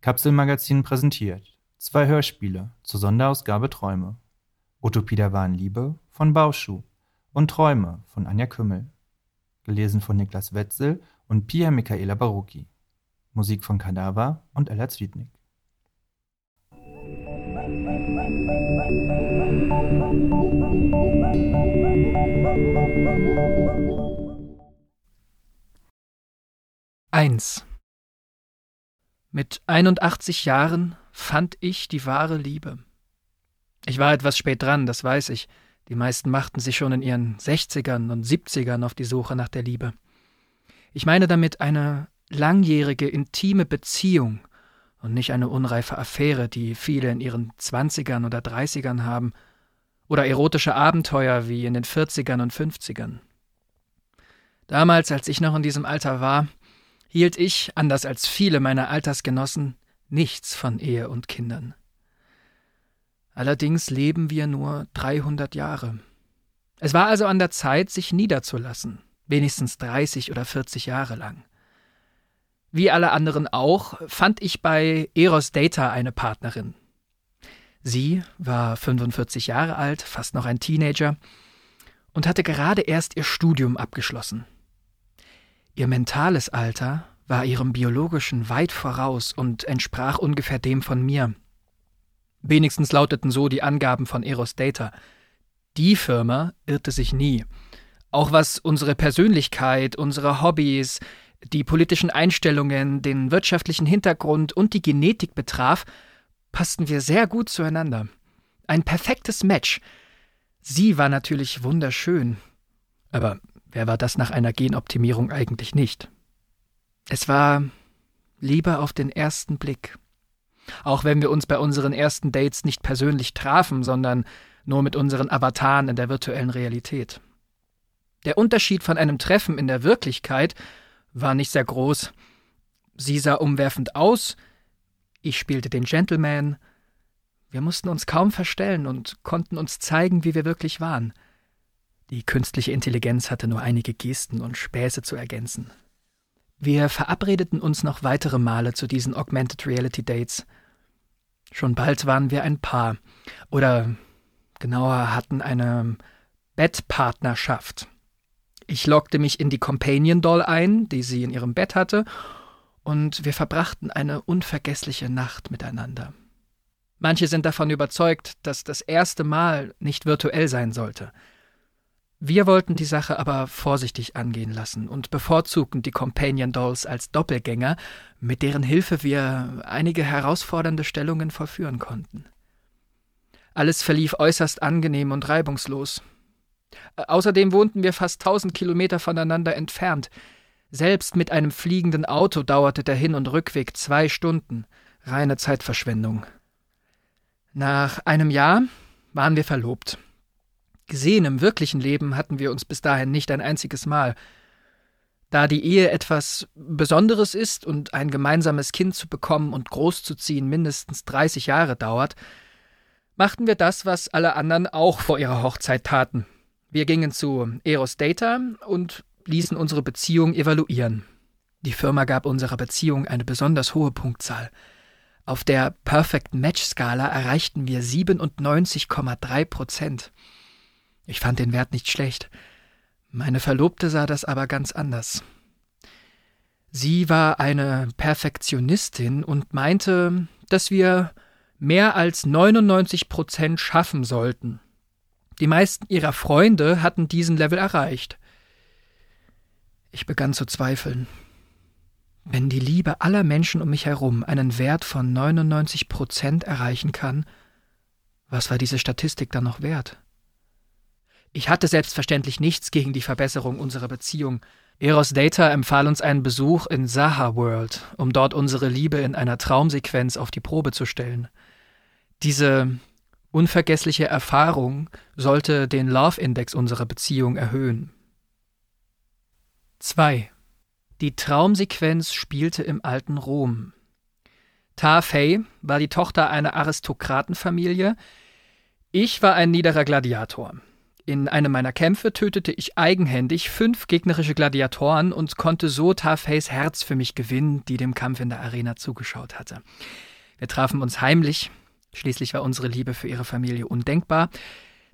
Kapselmagazin präsentiert zwei Hörspiele zur Sonderausgabe Träume. Utopie der wahren Liebe von Bauschuh und Träume von Anja Kümmel. Gelesen von Niklas Wetzel und Pia Michaela Barucki. Musik von Kadaver und Ella Zwiednik. Eins. Mit 81 Jahren fand ich die wahre Liebe. Ich war etwas spät dran, das weiß ich. Die meisten machten sich schon in ihren 60ern und 70ern auf die Suche nach der Liebe. Ich meine damit eine langjährige, intime Beziehung und nicht eine unreife Affäre, die viele in ihren 20ern oder 30ern haben, oder erotische Abenteuer wie in den 40ern und 50ern. Damals, als ich noch in diesem Alter war, hielt ich, anders als viele meiner Altersgenossen, nichts von Ehe und Kindern. Allerdings leben wir nur 300 Jahre. Es war also an der Zeit, sich niederzulassen, wenigstens 30 oder 40 Jahre lang. Wie alle anderen auch, fand ich bei Eros Data eine Partnerin. Sie war 45 Jahre alt, fast noch ein Teenager, und hatte gerade erst ihr Studium abgeschlossen. Ihr mentales Alter war ihrem biologischen weit voraus und entsprach ungefähr dem von mir. Wenigstens lauteten so die Angaben von Eros Data. Die Firma irrte sich nie. Auch was unsere Persönlichkeit, unsere Hobbys, die politischen Einstellungen, den wirtschaftlichen Hintergrund und die Genetik betraf, passten wir sehr gut zueinander. Ein perfektes Match. Sie war natürlich wunderschön. Aber wer war das nach einer Genoptimierung eigentlich nicht? Es war Liebe auf den ersten Blick. Auch wenn wir uns bei unseren ersten Dates nicht persönlich trafen, sondern nur mit unseren Avataren in der virtuellen Realität. Der Unterschied von einem Treffen in der Wirklichkeit war nicht sehr groß. Sie sah umwerfend aus, ich spielte den Gentleman. Wir mussten uns kaum verstellen und konnten uns zeigen, wie wir wirklich waren. Die künstliche Intelligenz hatte nur einige Gesten und Späße zu ergänzen. Wir verabredeten uns noch weitere Male zu diesen Augmented Reality Dates. Schon bald waren wir ein Paar. Oder genauer hatten eine Bettpartnerschaft. Ich lockte mich in die Companion Doll ein, die sie in ihrem Bett hatte, und wir verbrachten eine unvergessliche Nacht miteinander. Manche sind davon überzeugt, dass das erste Mal nicht virtuell sein sollte. Wir wollten die Sache aber vorsichtig angehen lassen und bevorzugten die Companion Dolls als Doppelgänger, mit deren Hilfe wir einige herausfordernde Stellungen vollführen konnten. Alles verlief äußerst angenehm und reibungslos. Außerdem wohnten wir fast tausend Kilometer voneinander entfernt. Selbst mit einem fliegenden Auto dauerte der Hin- und Rückweg zwei Stunden. Reine Zeitverschwendung. Nach einem Jahr waren wir verlobt. Gesehen im wirklichen Leben hatten wir uns bis dahin nicht ein einziges Mal. Da die Ehe etwas Besonderes ist und ein gemeinsames Kind zu bekommen und großzuziehen mindestens 30 Jahre dauert, machten wir das, was alle anderen auch vor ihrer Hochzeit taten. Wir gingen zu Eros Data und ließen unsere Beziehung evaluieren. Die Firma gab unserer Beziehung eine besonders hohe Punktzahl. Auf der Perfect Match Skala erreichten wir 97,3 Prozent. Ich fand den Wert nicht schlecht. Meine Verlobte sah das aber ganz anders. Sie war eine Perfektionistin und meinte, dass wir mehr als 99 Prozent schaffen sollten. Die meisten ihrer Freunde hatten diesen Level erreicht. Ich begann zu zweifeln. Wenn die Liebe aller Menschen um mich herum einen Wert von 99 Prozent erreichen kann, was war diese Statistik dann noch wert? Ich hatte selbstverständlich nichts gegen die Verbesserung unserer Beziehung. Eros Data empfahl uns einen Besuch in Saha World, um dort unsere Liebe in einer Traumsequenz auf die Probe zu stellen. Diese unvergessliche Erfahrung sollte den Love Index unserer Beziehung erhöhen. 2. Die Traumsequenz spielte im alten Rom. Ta Fei war die Tochter einer Aristokratenfamilie. Ich war ein niederer Gladiator. In einem meiner Kämpfe tötete ich eigenhändig fünf gegnerische Gladiatoren und konnte so Tarfays Herz für mich gewinnen, die dem Kampf in der Arena zugeschaut hatte. Wir trafen uns heimlich, schließlich war unsere Liebe für ihre Familie undenkbar.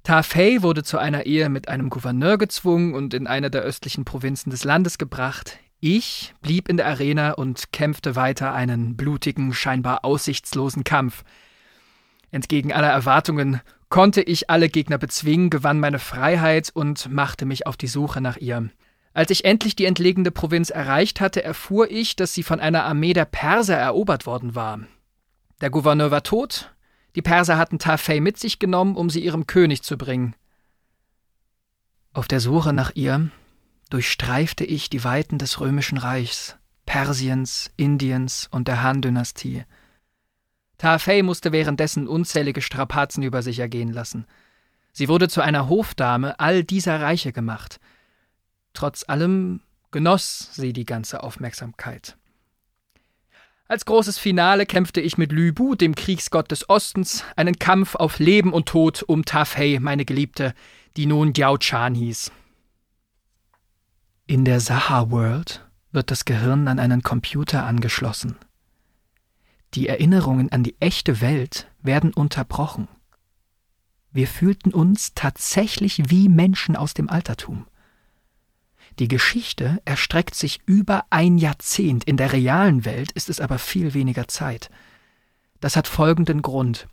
Tafei wurde zu einer Ehe mit einem Gouverneur gezwungen und in eine der östlichen Provinzen des Landes gebracht. Ich blieb in der Arena und kämpfte weiter einen blutigen, scheinbar aussichtslosen Kampf. Entgegen aller Erwartungen konnte ich alle Gegner bezwingen, gewann meine Freiheit und machte mich auf die Suche nach ihr. Als ich endlich die entlegene Provinz erreicht hatte, erfuhr ich, dass sie von einer Armee der Perser erobert worden war. Der Gouverneur war tot, die Perser hatten Tafei mit sich genommen, um sie ihrem König zu bringen. Auf der Suche nach ihr durchstreifte ich die Weiten des römischen Reichs, Persiens, Indiens und der Han-Dynastie. Tafei musste währenddessen unzählige Strapazen über sich ergehen lassen. Sie wurde zu einer Hofdame all dieser Reiche gemacht. Trotz allem genoss sie die ganze Aufmerksamkeit. Als großes Finale kämpfte ich mit Lübu, dem Kriegsgott des Ostens, einen Kampf auf Leben und Tod um Tafei, meine Geliebte, die nun Diao Chan hieß. In der Saha World wird das Gehirn an einen Computer angeschlossen. Die Erinnerungen an die echte Welt werden unterbrochen. Wir fühlten uns tatsächlich wie Menschen aus dem Altertum. Die Geschichte erstreckt sich über ein Jahrzehnt, in der realen Welt ist es aber viel weniger Zeit. Das hat folgenden Grund.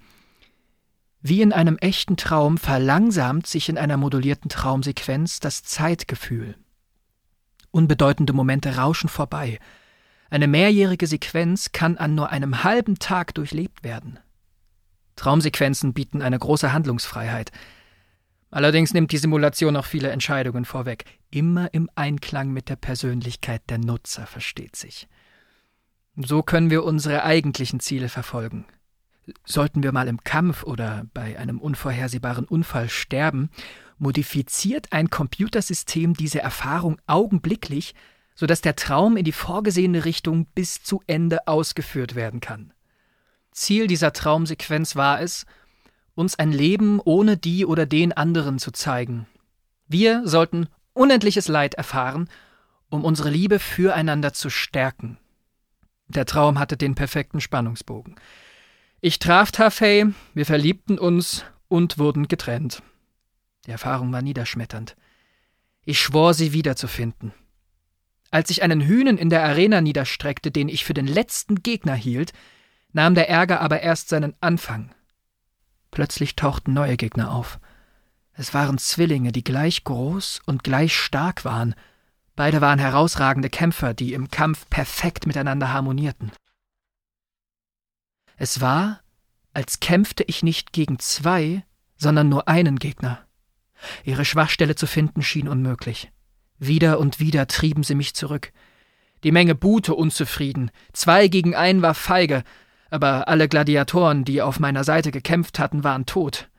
Wie in einem echten Traum verlangsamt sich in einer modulierten Traumsequenz das Zeitgefühl. Unbedeutende Momente rauschen vorbei, eine mehrjährige Sequenz kann an nur einem halben Tag durchlebt werden. Traumsequenzen bieten eine große Handlungsfreiheit. Allerdings nimmt die Simulation auch viele Entscheidungen vorweg, immer im Einklang mit der Persönlichkeit der Nutzer, versteht sich. So können wir unsere eigentlichen Ziele verfolgen. Sollten wir mal im Kampf oder bei einem unvorhersehbaren Unfall sterben, modifiziert ein Computersystem diese Erfahrung augenblicklich sodass der Traum in die vorgesehene Richtung bis zu Ende ausgeführt werden kann. Ziel dieser Traumsequenz war es, uns ein Leben ohne die oder den anderen zu zeigen. Wir sollten unendliches Leid erfahren, um unsere Liebe füreinander zu stärken. Der Traum hatte den perfekten Spannungsbogen. Ich traf Tafei, wir verliebten uns und wurden getrennt. Die Erfahrung war niederschmetternd. Ich schwor, sie wiederzufinden. Als ich einen Hühnen in der Arena niederstreckte, den ich für den letzten Gegner hielt, nahm der Ärger aber erst seinen Anfang. Plötzlich tauchten neue Gegner auf. Es waren Zwillinge, die gleich groß und gleich stark waren. Beide waren herausragende Kämpfer, die im Kampf perfekt miteinander harmonierten. Es war, als kämpfte ich nicht gegen zwei, sondern nur einen Gegner. Ihre Schwachstelle zu finden schien unmöglich. Wieder und wieder trieben sie mich zurück. Die Menge buhte unzufrieden. Zwei gegen einen war feige, aber alle Gladiatoren, die auf meiner Seite gekämpft hatten, waren tot.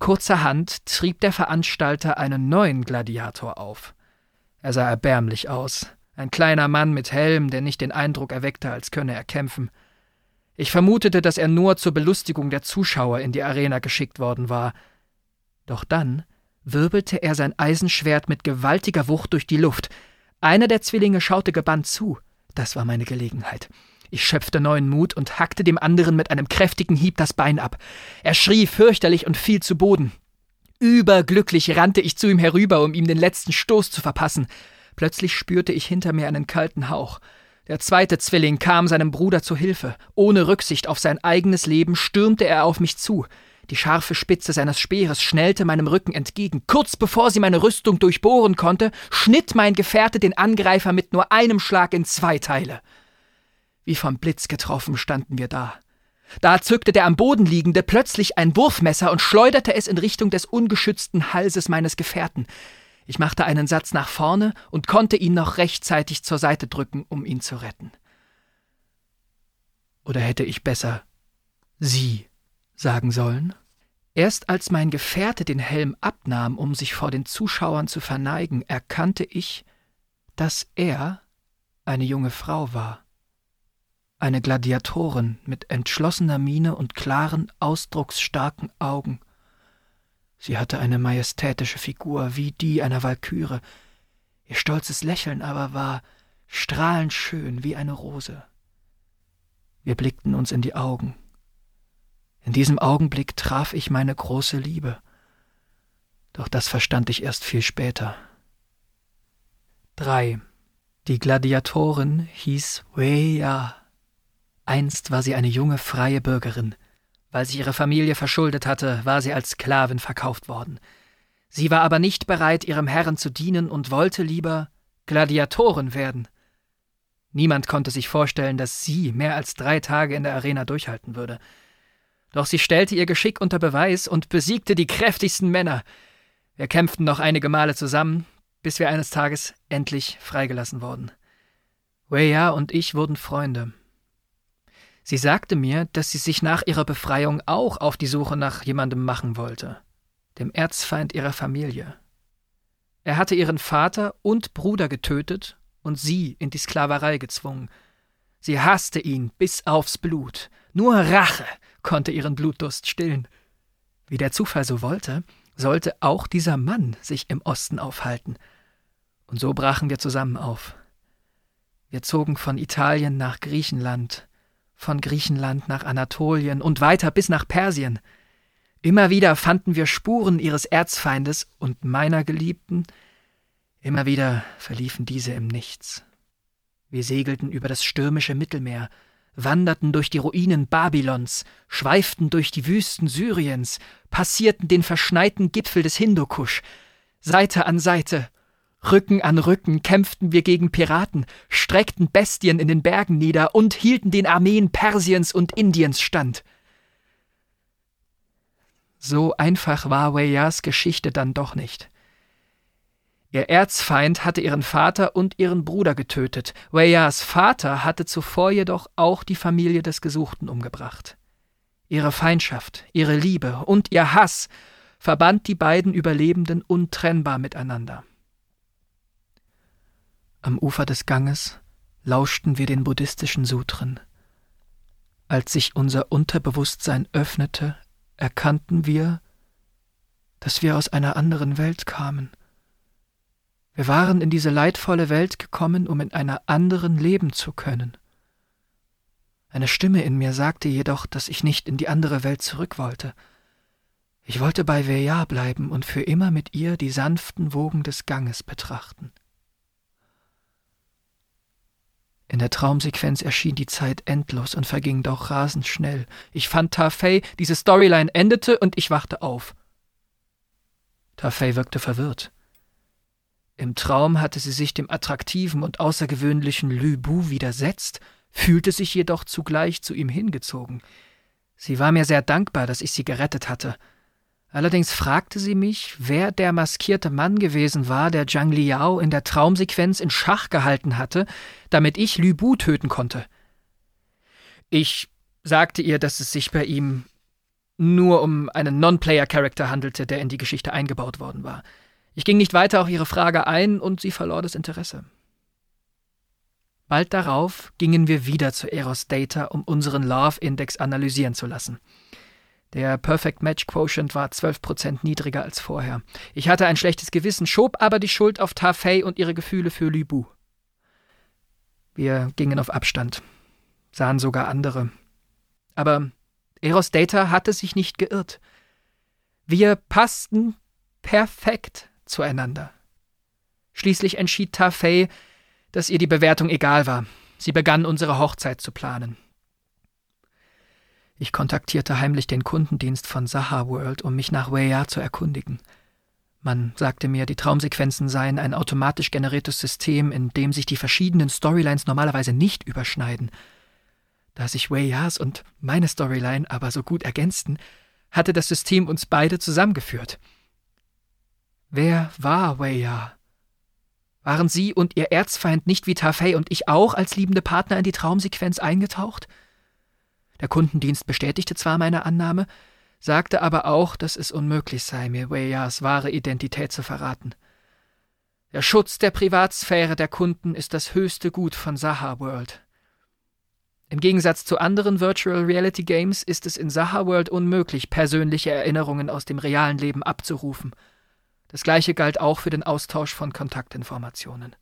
Kurzerhand trieb der Veranstalter einen neuen Gladiator auf. Er sah erbärmlich aus. Ein kleiner Mann mit Helm, der nicht den Eindruck erweckte, als könne er kämpfen. Ich vermutete, dass er nur zur Belustigung der Zuschauer in die Arena geschickt worden war. Doch dann wirbelte er sein Eisenschwert mit gewaltiger Wucht durch die Luft. Einer der Zwillinge schaute gebannt zu. Das war meine Gelegenheit. Ich schöpfte neuen Mut und hackte dem anderen mit einem kräftigen Hieb das Bein ab. Er schrie fürchterlich und fiel zu Boden. Überglücklich rannte ich zu ihm herüber, um ihm den letzten Stoß zu verpassen. Plötzlich spürte ich hinter mir einen kalten Hauch. Der zweite Zwilling kam seinem Bruder zu Hilfe. Ohne Rücksicht auf sein eigenes Leben stürmte er auf mich zu. Die scharfe Spitze seines Speeres schnellte meinem Rücken entgegen. Kurz bevor sie meine Rüstung durchbohren konnte, schnitt mein Gefährte den Angreifer mit nur einem Schlag in zwei Teile. Wie vom Blitz getroffen standen wir da. Da zückte der am Boden liegende plötzlich ein Wurfmesser und schleuderte es in Richtung des ungeschützten Halses meines Gefährten. Ich machte einen Satz nach vorne und konnte ihn noch rechtzeitig zur Seite drücken, um ihn zu retten. Oder hätte ich besser sie sagen sollen. Erst als mein Gefährte den Helm abnahm, um sich vor den Zuschauern zu verneigen, erkannte ich, dass er eine junge Frau war. Eine Gladiatorin mit entschlossener Miene und klaren, ausdrucksstarken Augen. Sie hatte eine majestätische Figur, wie die einer Walküre. Ihr stolzes Lächeln aber war strahlend schön wie eine Rose. Wir blickten uns in die Augen. In diesem Augenblick traf ich meine große Liebe. Doch das verstand ich erst viel später. 3. Die Gladiatorin hieß Weia. Einst war sie eine junge freie Bürgerin. Weil sich ihre Familie verschuldet hatte, war sie als Sklavin verkauft worden. Sie war aber nicht bereit, ihrem Herrn zu dienen und wollte lieber Gladiatorin werden. Niemand konnte sich vorstellen, dass sie mehr als drei Tage in der Arena durchhalten würde. Doch sie stellte ihr Geschick unter Beweis und besiegte die kräftigsten Männer. Wir kämpften noch einige Male zusammen, bis wir eines Tages endlich freigelassen wurden. Weya und ich wurden Freunde. Sie sagte mir, dass sie sich nach ihrer Befreiung auch auf die Suche nach jemandem machen wollte, dem Erzfeind ihrer Familie. Er hatte ihren Vater und Bruder getötet und sie in die Sklaverei gezwungen. Sie hasste ihn bis aufs Blut. Nur Rache konnte ihren Blutdurst stillen. Wie der Zufall so wollte, sollte auch dieser Mann sich im Osten aufhalten. Und so brachen wir zusammen auf. Wir zogen von Italien nach Griechenland, von Griechenland nach Anatolien und weiter bis nach Persien. Immer wieder fanden wir Spuren ihres Erzfeindes und meiner Geliebten, immer wieder verliefen diese im Nichts. Wir segelten über das stürmische Mittelmeer, wanderten durch die Ruinen Babylons, schweiften durch die Wüsten Syriens, passierten den verschneiten Gipfel des Hindukusch. Seite an Seite Rücken an Rücken kämpften wir gegen Piraten, streckten Bestien in den Bergen nieder und hielten den Armeen Persiens und Indiens stand. So einfach war Weyas Geschichte dann doch nicht. Ihr Erzfeind hatte ihren Vater und ihren Bruder getötet. Weyas Vater hatte zuvor jedoch auch die Familie des Gesuchten umgebracht. Ihre Feindschaft, ihre Liebe und ihr Hass verband die beiden Überlebenden untrennbar miteinander. Am Ufer des Ganges lauschten wir den buddhistischen Sutren. Als sich unser Unterbewusstsein öffnete, erkannten wir, dass wir aus einer anderen Welt kamen. Wir waren in diese leidvolle Welt gekommen, um in einer anderen leben zu können. Eine Stimme in mir sagte jedoch, dass ich nicht in die andere Welt zurück wollte. Ich wollte bei Veja bleiben und für immer mit ihr die sanften Wogen des Ganges betrachten. In der Traumsequenz erschien die Zeit endlos und verging doch rasend schnell. Ich fand Tafei, diese Storyline endete und ich wachte auf. Tafei wirkte verwirrt. Im Traum hatte sie sich dem attraktiven und außergewöhnlichen Lü Bu widersetzt, fühlte sich jedoch zugleich zu ihm hingezogen. Sie war mir sehr dankbar, dass ich sie gerettet hatte. Allerdings fragte sie mich, wer der maskierte Mann gewesen war, der Zhang Liao in der Traumsequenz in Schach gehalten hatte, damit ich Lü Bu töten konnte. Ich sagte ihr, dass es sich bei ihm nur um einen Non-Player-Charakter handelte, der in die Geschichte eingebaut worden war. Ich ging nicht weiter auf ihre Frage ein und sie verlor das Interesse. Bald darauf gingen wir wieder zu Eros Data, um unseren Love-Index analysieren zu lassen. Der Perfect Match Quotient war 12% niedriger als vorher. Ich hatte ein schlechtes Gewissen, schob aber die Schuld auf Tafei und ihre Gefühle für Lübu. Wir gingen auf Abstand, sahen sogar andere. Aber Eros Data hatte sich nicht geirrt. Wir passten perfekt zueinander. Schließlich entschied Tafei, dass ihr die Bewertung egal war. Sie begann unsere Hochzeit zu planen. Ich kontaktierte heimlich den Kundendienst von Saha World, um mich nach Weya zu erkundigen. Man sagte mir, die Traumsequenzen seien ein automatisch generiertes System, in dem sich die verschiedenen Storylines normalerweise nicht überschneiden. Da sich Weyas und meine Storyline aber so gut ergänzten, hatte das System uns beide zusammengeführt. Wer war Weya? Waren sie und ihr Erzfeind nicht wie Tafei und ich auch als liebende Partner in die Traumsequenz eingetaucht? Der Kundendienst bestätigte zwar meine Annahme, sagte aber auch, dass es unmöglich sei, mir Weyas wahre Identität zu verraten. Der Schutz der Privatsphäre der Kunden ist das höchste Gut von Saha World. Im Gegensatz zu anderen Virtual Reality Games ist es in Saha World unmöglich, persönliche Erinnerungen aus dem realen Leben abzurufen. Das gleiche galt auch für den Austausch von Kontaktinformationen.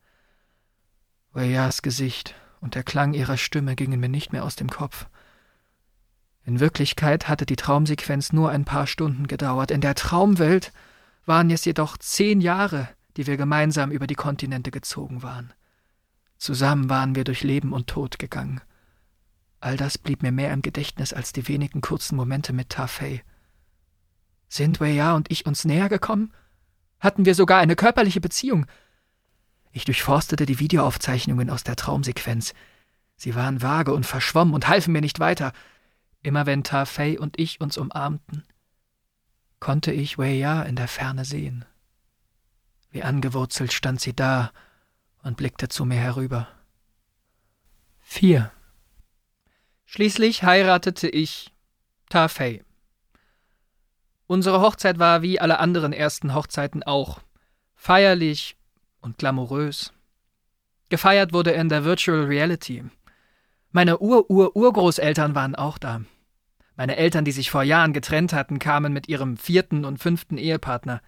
Weyas Gesicht und der Klang ihrer Stimme gingen mir nicht mehr aus dem Kopf. In Wirklichkeit hatte die Traumsequenz nur ein paar Stunden gedauert. In der Traumwelt waren es jedoch zehn Jahre, die wir gemeinsam über die Kontinente gezogen waren. Zusammen waren wir durch Leben und Tod gegangen. All das blieb mir mehr im Gedächtnis als die wenigen kurzen Momente mit Tafei. Sind Weya und ich uns näher gekommen? Hatten wir sogar eine körperliche Beziehung? Ich durchforstete die Videoaufzeichnungen aus der Traumsequenz. Sie waren vage und verschwommen und halfen mir nicht weiter. Immer wenn Tafei und ich uns umarmten, konnte ich Weya in der Ferne sehen. Wie angewurzelt stand sie da und blickte zu mir herüber. Vier. Schließlich heiratete ich Tafei. Unsere Hochzeit war wie alle anderen ersten Hochzeiten auch feierlich und glamourös. Gefeiert wurde in der Virtual Reality. Meine Ur-Ur-Urgroßeltern waren auch da. Meine Eltern, die sich vor Jahren getrennt hatten, kamen mit ihrem vierten und fünften Ehepartner.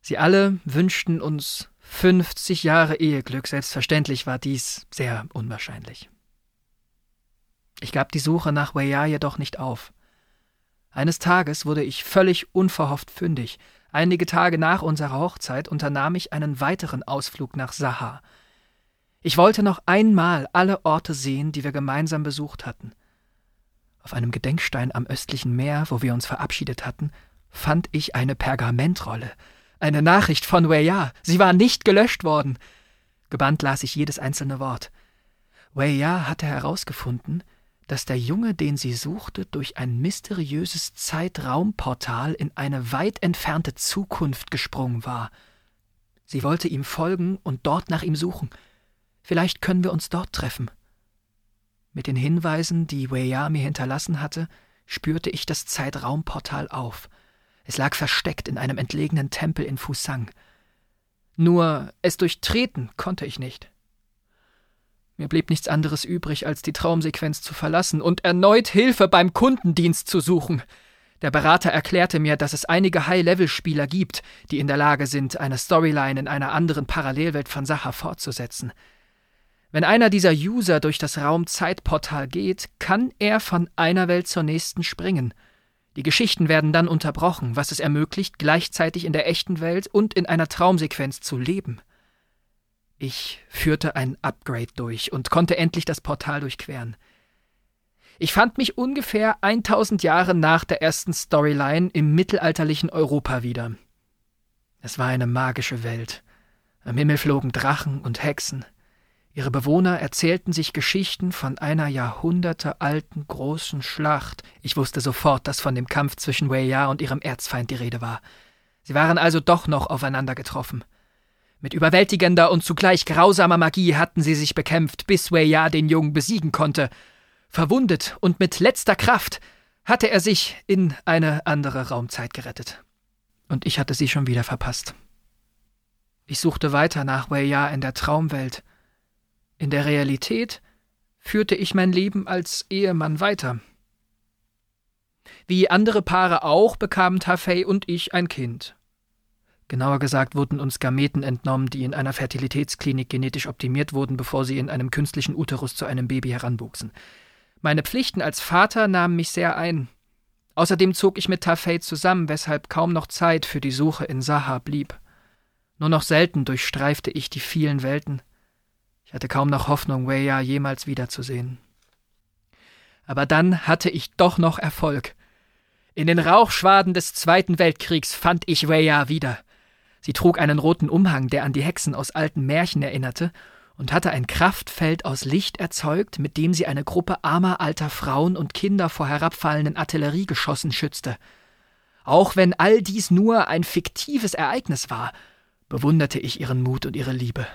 Sie alle wünschten uns 50 Jahre Eheglück. Selbstverständlich war dies sehr unwahrscheinlich. Ich gab die Suche nach Weya jedoch nicht auf. Eines Tages wurde ich völlig unverhofft fündig. Einige Tage nach unserer Hochzeit unternahm ich einen weiteren Ausflug nach Saha. Ich wollte noch einmal alle Orte sehen, die wir gemeinsam besucht hatten. Auf einem Gedenkstein am östlichen Meer, wo wir uns verabschiedet hatten, fand ich eine Pergamentrolle. Eine Nachricht von Weya. Sie war nicht gelöscht worden. Gebannt las ich jedes einzelne Wort. Weya hatte herausgefunden, dass der Junge, den sie suchte, durch ein mysteriöses Zeitraumportal in eine weit entfernte Zukunft gesprungen war. Sie wollte ihm folgen und dort nach ihm suchen. Vielleicht können wir uns dort treffen. Mit den Hinweisen, die Weya mir hinterlassen hatte, spürte ich das Zeitraumportal auf. Es lag versteckt in einem entlegenen Tempel in Fusang. Nur es durchtreten konnte ich nicht. Mir blieb nichts anderes übrig, als die Traumsequenz zu verlassen und erneut Hilfe beim Kundendienst zu suchen. Der Berater erklärte mir, dass es einige High-Level-Spieler gibt, die in der Lage sind, eine Storyline in einer anderen Parallelwelt von Sacha fortzusetzen. Wenn einer dieser User durch das Raumzeitportal geht, kann er von einer Welt zur nächsten springen. Die Geschichten werden dann unterbrochen, was es ermöglicht, gleichzeitig in der echten Welt und in einer Traumsequenz zu leben. Ich führte ein Upgrade durch und konnte endlich das Portal durchqueren. Ich fand mich ungefähr 1000 Jahre nach der ersten Storyline im mittelalterlichen Europa wieder. Es war eine magische Welt. Am Himmel flogen Drachen und Hexen. Ihre Bewohner erzählten sich Geschichten von einer jahrhundertealten großen Schlacht. Ich wusste sofort, dass von dem Kampf zwischen Weya und ihrem Erzfeind die Rede war. Sie waren also doch noch aufeinander getroffen. Mit überwältigender und zugleich grausamer Magie hatten sie sich bekämpft, bis Weya den Jungen besiegen konnte. Verwundet und mit letzter Kraft hatte er sich in eine andere Raumzeit gerettet. Und ich hatte sie schon wieder verpasst. Ich suchte weiter nach Weya in der Traumwelt. In der Realität führte ich mein Leben als Ehemann weiter. Wie andere Paare auch bekamen Tafei und ich ein Kind. Genauer gesagt wurden uns Gameten entnommen, die in einer Fertilitätsklinik genetisch optimiert wurden, bevor sie in einem künstlichen Uterus zu einem Baby heranwuchsen. Meine Pflichten als Vater nahmen mich sehr ein. Außerdem zog ich mit Tafei zusammen, weshalb kaum noch Zeit für die Suche in Saha blieb. Nur noch selten durchstreifte ich die vielen Welten. Ich hatte kaum noch Hoffnung, Weya jemals wiederzusehen. Aber dann hatte ich doch noch Erfolg. In den Rauchschwaden des Zweiten Weltkriegs fand ich Weya wieder. Sie trug einen roten Umhang, der an die Hexen aus alten Märchen erinnerte, und hatte ein Kraftfeld aus Licht erzeugt, mit dem sie eine Gruppe armer alter Frauen und Kinder vor herabfallenden Artilleriegeschossen schützte. Auch wenn all dies nur ein fiktives Ereignis war, bewunderte ich ihren Mut und ihre Liebe.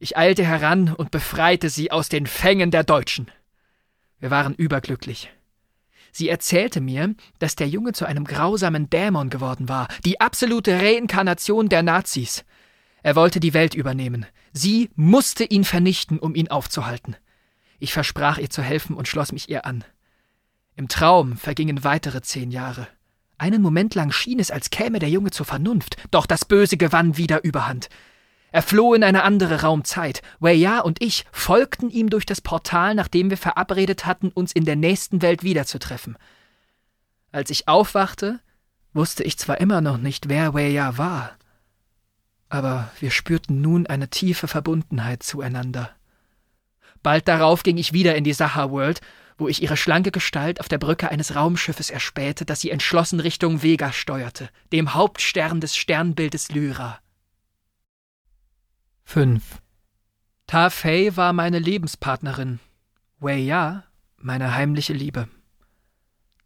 Ich eilte heran und befreite sie aus den Fängen der Deutschen. Wir waren überglücklich. Sie erzählte mir, dass der Junge zu einem grausamen Dämon geworden war, die absolute Reinkarnation der Nazis. Er wollte die Welt übernehmen. Sie musste ihn vernichten, um ihn aufzuhalten. Ich versprach ihr zu helfen und schloss mich ihr an. Im Traum vergingen weitere zehn Jahre. Einen Moment lang schien es, als käme der Junge zur Vernunft, doch das Böse gewann wieder Überhand. Er floh in eine andere Raumzeit. Weya und ich folgten ihm durch das Portal, nachdem wir verabredet hatten, uns in der nächsten Welt wiederzutreffen. Als ich aufwachte, wusste ich zwar immer noch nicht, wer Weya war, aber wir spürten nun eine tiefe Verbundenheit zueinander. Bald darauf ging ich wieder in die Saha World wo ich ihre schlanke Gestalt auf der Brücke eines Raumschiffes erspähte, das sie entschlossen Richtung Vega steuerte, dem Hauptstern des Sternbildes Lyra. 5. Ta Fei war meine Lebenspartnerin, Wei Ya meine heimliche Liebe.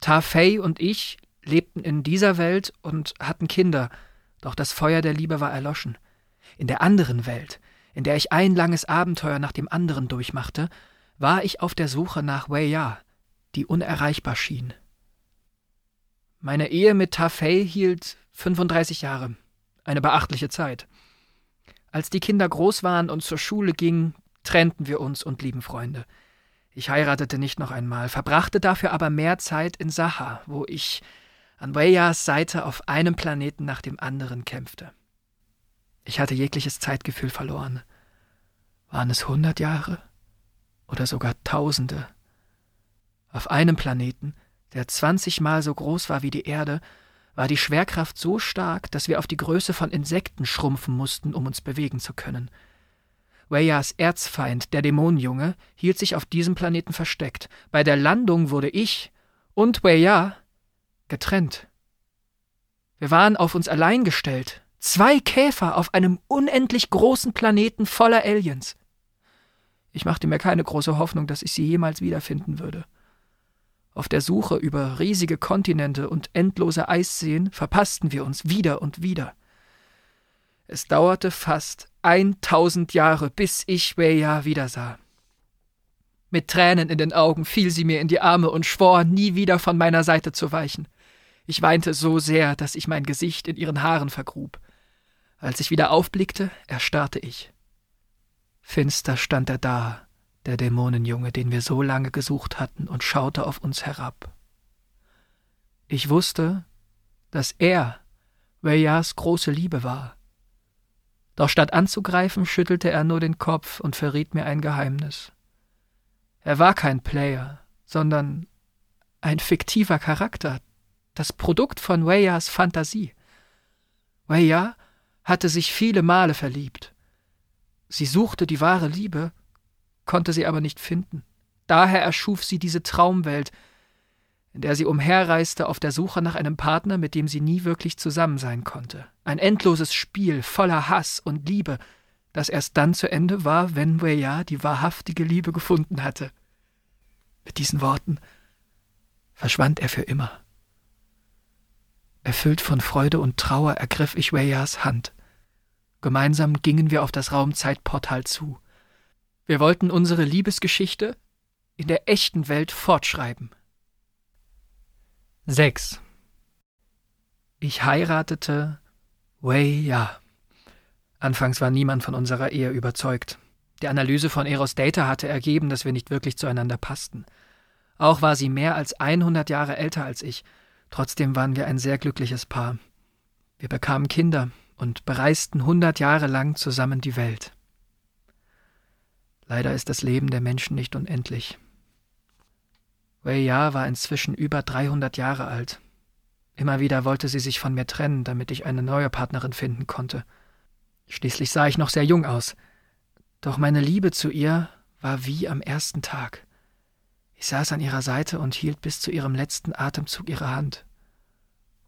Ta Fei und ich lebten in dieser Welt und hatten Kinder, doch das Feuer der Liebe war erloschen. In der anderen Welt, in der ich ein langes Abenteuer nach dem anderen durchmachte, war ich auf der Suche nach Wei Ya, die unerreichbar schien. Meine Ehe mit Ta Fei hielt 35 Jahre, eine beachtliche Zeit. Als die Kinder groß waren und zur Schule gingen, trennten wir uns und blieben Freunde. Ich heiratete nicht noch einmal, verbrachte dafür aber mehr Zeit in Saha, wo ich an Weiyas Seite auf einem Planeten nach dem anderen kämpfte. Ich hatte jegliches Zeitgefühl verloren. Waren es hundert Jahre? oder sogar Tausende. Auf einem Planeten, der zwanzigmal so groß war wie die Erde, war die Schwerkraft so stark, dass wir auf die Größe von Insekten schrumpfen mussten, um uns bewegen zu können. Weyas Erzfeind, der Dämonenjunge, hielt sich auf diesem Planeten versteckt. Bei der Landung wurde ich und Weya getrennt. Wir waren auf uns allein gestellt. Zwei Käfer auf einem unendlich großen Planeten voller Aliens. Ich machte mir keine große Hoffnung, dass ich sie jemals wiederfinden würde. Auf der Suche über riesige Kontinente und endlose Eisseen verpassten wir uns wieder und wieder. Es dauerte fast eintausend Jahre, bis ich Weya wiedersah. Mit Tränen in den Augen fiel sie mir in die Arme und schwor, nie wieder von meiner Seite zu weichen. Ich weinte so sehr, dass ich mein Gesicht in ihren Haaren vergrub. Als ich wieder aufblickte, erstarrte ich. Finster stand er da, der Dämonenjunge, den wir so lange gesucht hatten, und schaute auf uns herab. Ich wusste, dass er Weyas große Liebe war. Doch statt anzugreifen, schüttelte er nur den Kopf und verriet mir ein Geheimnis. Er war kein Player, sondern ein fiktiver Charakter, das Produkt von Weyas Fantasie. Weya hatte sich viele Male verliebt, Sie suchte die wahre Liebe, konnte sie aber nicht finden. Daher erschuf sie diese Traumwelt, in der sie umherreiste auf der Suche nach einem Partner, mit dem sie nie wirklich zusammen sein konnte. Ein endloses Spiel voller Hass und Liebe, das erst dann zu Ende war, wenn Weya die wahrhaftige Liebe gefunden hatte. Mit diesen Worten verschwand er für immer. Erfüllt von Freude und Trauer ergriff ich Weyas Hand. Gemeinsam gingen wir auf das Raumzeitportal zu. Wir wollten unsere Liebesgeschichte in der echten Welt fortschreiben. 6. Ich heiratete Wei Ya. Anfangs war niemand von unserer Ehe überzeugt. Die Analyse von Eros Data hatte ergeben, dass wir nicht wirklich zueinander passten. Auch war sie mehr als 100 Jahre älter als ich. Trotzdem waren wir ein sehr glückliches Paar. Wir bekamen Kinder, und bereisten hundert Jahre lang zusammen die Welt. Leider ist das Leben der Menschen nicht unendlich. Wei Ya war inzwischen über 300 Jahre alt. Immer wieder wollte sie sich von mir trennen, damit ich eine neue Partnerin finden konnte. Schließlich sah ich noch sehr jung aus. Doch meine Liebe zu ihr war wie am ersten Tag. Ich saß an ihrer Seite und hielt bis zu ihrem letzten Atemzug ihre Hand.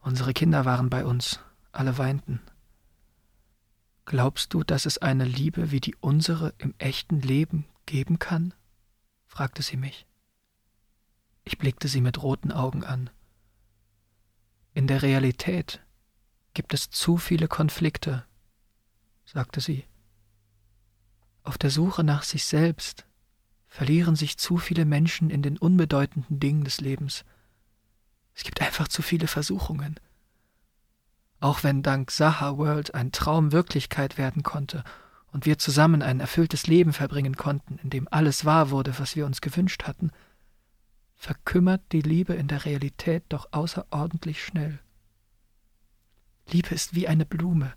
Unsere Kinder waren bei uns, alle weinten. Glaubst du, dass es eine Liebe wie die unsere im echten Leben geben kann? fragte sie mich. Ich blickte sie mit roten Augen an. In der Realität gibt es zu viele Konflikte, sagte sie. Auf der Suche nach sich selbst verlieren sich zu viele Menschen in den unbedeutenden Dingen des Lebens. Es gibt einfach zu viele Versuchungen. Auch wenn dank Saha World ein Traum Wirklichkeit werden konnte und wir zusammen ein erfülltes Leben verbringen konnten, in dem alles wahr wurde, was wir uns gewünscht hatten, verkümmert die Liebe in der Realität doch außerordentlich schnell. Liebe ist wie eine Blume,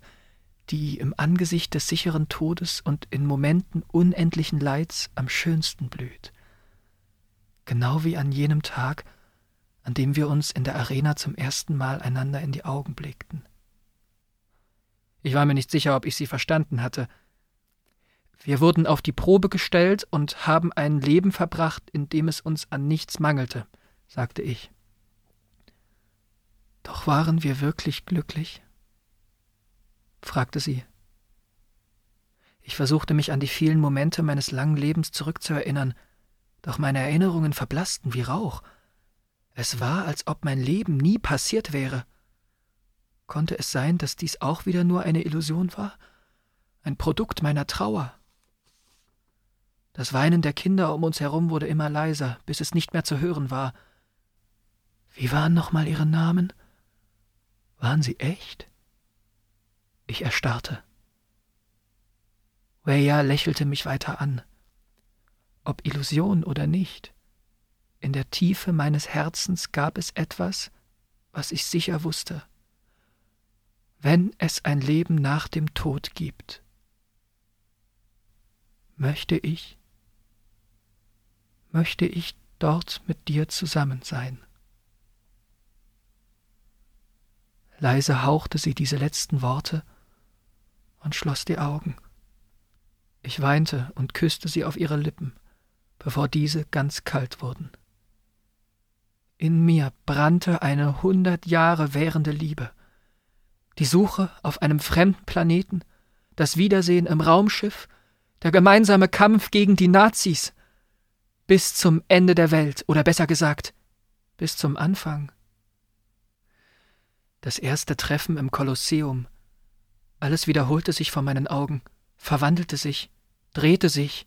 die im Angesicht des sicheren Todes und in Momenten unendlichen Leids am schönsten blüht. Genau wie an jenem Tag, an dem wir uns in der Arena zum ersten Mal einander in die Augen blickten. Ich war mir nicht sicher, ob ich sie verstanden hatte. Wir wurden auf die Probe gestellt und haben ein Leben verbracht, in dem es uns an nichts mangelte, sagte ich. Doch waren wir wirklich glücklich? fragte sie. Ich versuchte mich an die vielen Momente meines langen Lebens zurückzuerinnern, doch meine Erinnerungen verblassten wie Rauch. Es war, als ob mein Leben nie passiert wäre. Konnte es sein, dass dies auch wieder nur eine Illusion war? Ein Produkt meiner Trauer? Das Weinen der Kinder um uns herum wurde immer leiser, bis es nicht mehr zu hören war. Wie waren nochmal ihre Namen? Waren sie echt? Ich erstarrte. Weya lächelte mich weiter an. Ob Illusion oder nicht, in der Tiefe meines Herzens gab es etwas, was ich sicher wusste. Wenn es ein Leben nach dem Tod gibt, möchte ich, möchte ich dort mit dir zusammen sein. Leise hauchte sie diese letzten Worte und schloss die Augen. Ich weinte und küsste sie auf ihre Lippen, bevor diese ganz kalt wurden. In mir brannte eine hundert Jahre währende Liebe. Die Suche auf einem fremden Planeten, das Wiedersehen im Raumschiff, der gemeinsame Kampf gegen die Nazis, bis zum Ende der Welt, oder besser gesagt, bis zum Anfang. Das erste Treffen im Kolosseum, alles wiederholte sich vor meinen Augen, verwandelte sich, drehte sich.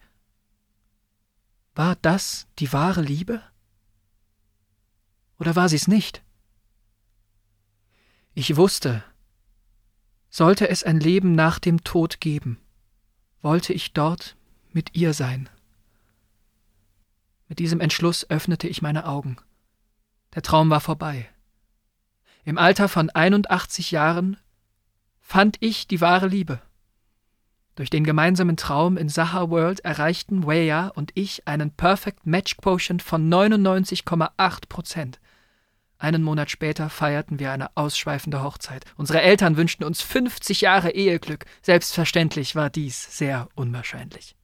War das die wahre Liebe? Oder war sie's nicht? Ich wusste, sollte es ein Leben nach dem Tod geben, wollte ich dort mit ihr sein. Mit diesem Entschluss öffnete ich meine Augen. Der Traum war vorbei. Im Alter von 81 Jahren fand ich die wahre Liebe. Durch den gemeinsamen Traum in Saha World erreichten Weya und ich einen Perfect Match Quotient von 99,8 Prozent. Einen Monat später feierten wir eine ausschweifende Hochzeit. Unsere Eltern wünschten uns 50 Jahre Eheglück. Selbstverständlich war dies sehr unwahrscheinlich.